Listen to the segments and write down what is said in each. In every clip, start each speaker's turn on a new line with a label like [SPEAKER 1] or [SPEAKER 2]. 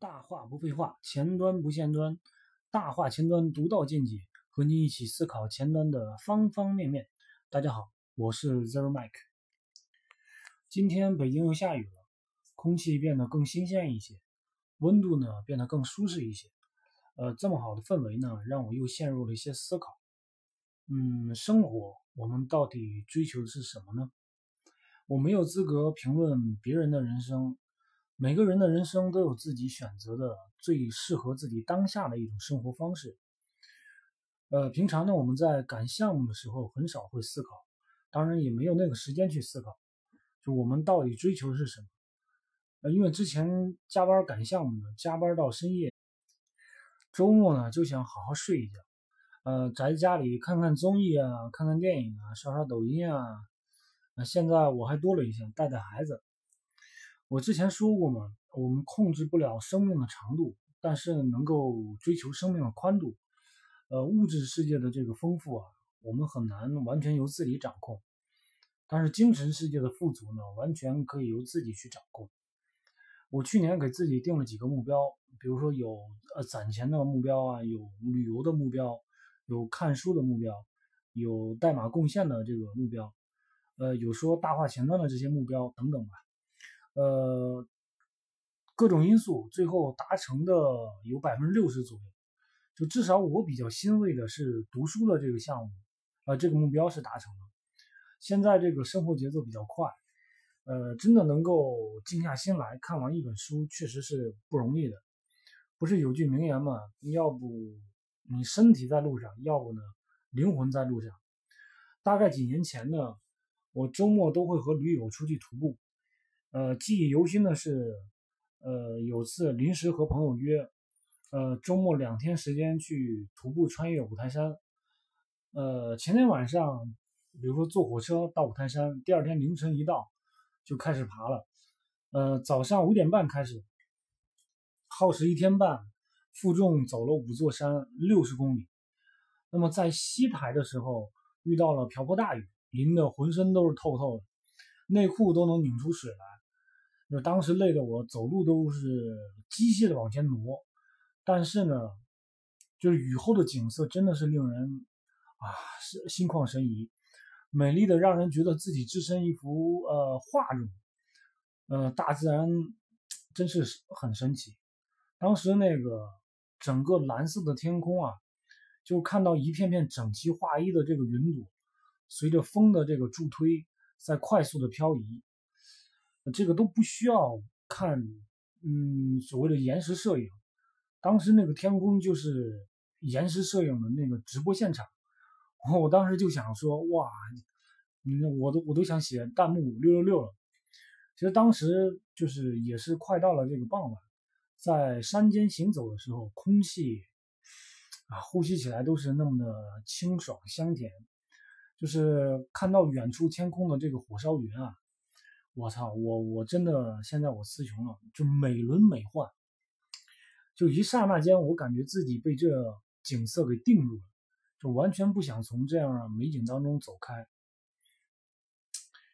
[SPEAKER 1] 大话不废话，前端不限端，大话前端独到见解，和您一起思考前端的方方面面。大家好，我是 Zero Mike。今天北京又下雨了，空气变得更新鲜一些，温度呢变得更舒适一些。呃，这么好的氛围呢，让我又陷入了一些思考。嗯，生活我们到底追求的是什么呢？我没有资格评论别人的人生。每个人的人生都有自己选择的最适合自己当下的一种生活方式。呃，平常呢，我们在赶项目的时候很少会思考，当然也没有那个时间去思考，就我们到底追求是什么？呃，因为之前加班赶项目呢，加班到深夜，周末呢就想好好睡一觉，呃，宅家里看看综艺啊，看看电影啊，刷刷抖音啊。那现在我还多了一项，带带孩子。我之前说过嘛，我们控制不了生命的长度，但是能够追求生命的宽度。呃，物质世界的这个丰富啊，我们很难完全由自己掌控，但是精神世界的富足呢，完全可以由自己去掌控。我去年给自己定了几个目标，比如说有呃攒钱的目标啊，有旅游的目标，有看书的目标，有代码贡献的这个目标，呃，有说大话前端的这些目标等等吧。呃，各种因素最后达成的有百分之六十左右，就至少我比较欣慰的是读书的这个项目，啊，这个目标是达成了。现在这个生活节奏比较快，呃，真的能够静下心来看完一本书，确实是不容易的。不是有句名言嘛？要不你身体在路上，要不呢灵魂在路上。大概几年前呢，我周末都会和驴友出去徒步。呃，记忆犹新的是，呃，有次临时和朋友约，呃，周末两天时间去徒步穿越五台山。呃，前天晚上，比如说坐火车到五台山，第二天凌晨一到就开始爬了。呃，早上五点半开始，耗时一天半，负重走了五座山，六十公里。那么在西台的时候，遇到了瓢泼大雨，淋得浑身都是透透的，内裤都能拧出水来。就当时累的我走路都是机械的往前挪，但是呢，就是雨后的景色真的是令人啊心心旷神怡，美丽的让人觉得自己置身一幅呃画中，呃大自然真是很神奇。当时那个整个蓝色的天空啊，就看到一片片整齐划一的这个云朵，随着风的这个助推在快速的漂移。这个都不需要看，嗯，所谓的延时摄影，当时那个天空就是延时摄影的那个直播现场，我当时就想说，哇，嗯，我都我都想写弹幕六六六了。其实当时就是也是快到了这个傍晚，在山间行走的时候，空气啊，呼吸起来都是那么的清爽香甜，就是看到远处天空的这个火烧云啊。我操，我我真的现在我词穷了，就美轮美奂，就一刹那间，我感觉自己被这景色给定住了，就完全不想从这样的美景当中走开。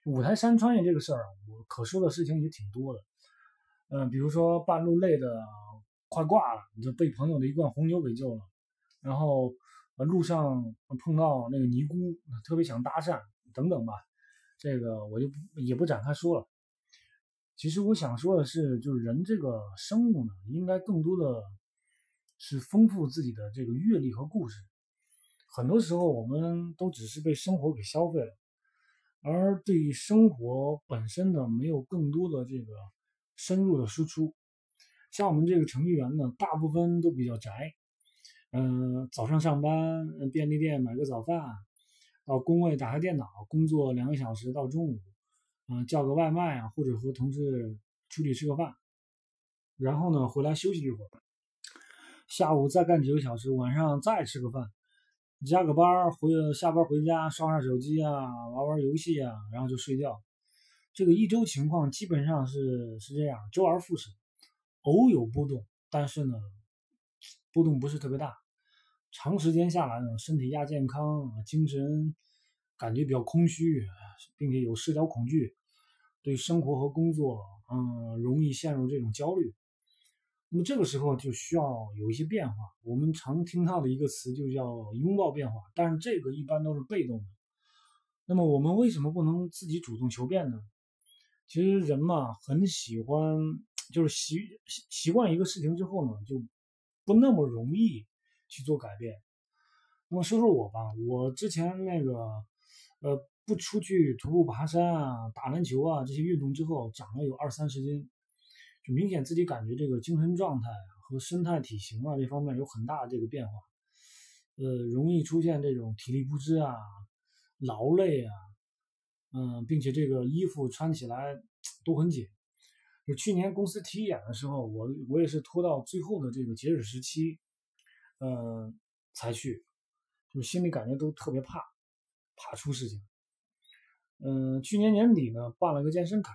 [SPEAKER 1] 五台山穿越这个事儿啊，我可说的事情也挺多的，嗯，比如说半路累的快挂了，就被朋友的一罐红牛给救了，然后路上碰到那个尼姑，特别想搭讪，等等吧。这个我就也不展开说了。其实我想说的是，就是人这个生物呢，应该更多的是丰富自己的这个阅历和故事。很多时候，我们都只是被生活给消费了，而对于生活本身呢，没有更多的这个深入的输出。像我们这个程序员呢，大部分都比较宅，嗯，早上上班，便利店买个早饭。到工位打开电脑工作两个小时到中午，嗯，叫个外卖啊，或者和同事出去吃个饭，然后呢回来休息一会儿，下午再干几个小时，晚上再吃个饭，加个班回下班回家刷刷手机啊，玩玩游戏啊，然后就睡觉。这个一周情况基本上是是这样，周而复始，偶有波动，但是呢，波动不是特别大。长时间下来呢，身体亚健康，精神感觉比较空虚，并且有社交恐惧，对生活和工作，嗯，容易陷入这种焦虑。那么这个时候就需要有一些变化。我们常听到的一个词就叫拥抱变化，但是这个一般都是被动的。那么我们为什么不能自己主动求变呢？其实人嘛，很喜欢，就是习习惯一个事情之后呢，就不那么容易去做改变。那么说说我吧，我之前那个，呃，不出去徒步爬山啊、打篮球啊这些运动之后，长了有二三十斤，就明显自己感觉这个精神状态和身态体型啊这方面有很大的这个变化，呃，容易出现这种体力不支啊、劳累啊。嗯，并且这个衣服穿起来都很紧。就去年公司体检的时候，我我也是拖到最后的这个截止时期，嗯，才去，就是心里感觉都特别怕，怕出事情。嗯，去年年底呢，办了个健身卡，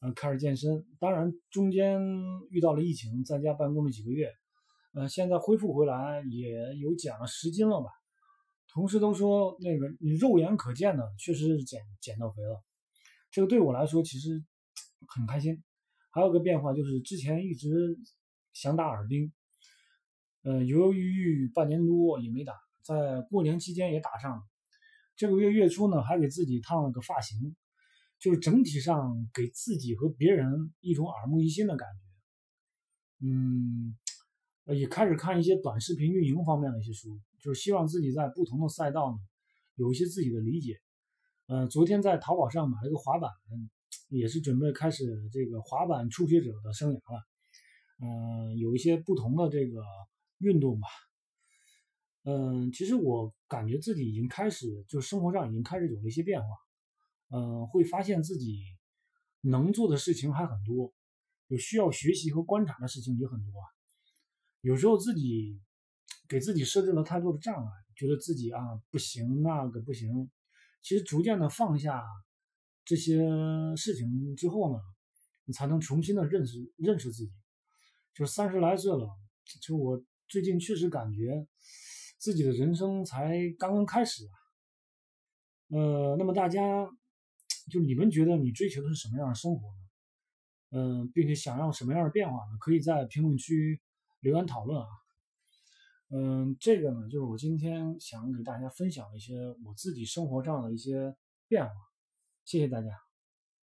[SPEAKER 1] 嗯，开始健身。当然中间遇到了疫情，在家办公了几个月，呃，现在恢复回来也有减了十斤了吧。同事都说那个你肉眼可见的确实是减减到肥了，这个对我来说其实很开心。还有个变化就是之前一直想打耳钉，呃，犹犹豫豫半年多也没打，在过年期间也打上了。这个月月初呢还给自己烫了个发型，就是整体上给自己和别人一种耳目一新的感觉。嗯。也开始看一些短视频运营方面的一些书，就是希望自己在不同的赛道呢有一些自己的理解。呃，昨天在淘宝上买了个滑板，也是准备开始这个滑板初学者的生涯了。嗯，有一些不同的这个运动吧。嗯，其实我感觉自己已经开始，就生活上已经开始有了一些变化。嗯，会发现自己能做的事情还很多，有需要学习和观察的事情也很多啊。有时候自己给自己设置了太多的障碍，觉得自己啊不行，那个不行。其实逐渐的放下这些事情之后呢，你才能重新的认识认识自己。就三十来岁了，就我最近确实感觉自己的人生才刚刚开始啊。呃，那么大家就你们觉得你追求的是什么样的生活呢？嗯，并且想要什么样的变化呢？可以在评论区。留言讨论啊，嗯，这个呢，就是我今天想给大家分享一些我自己生活上的一些变化，谢谢大家。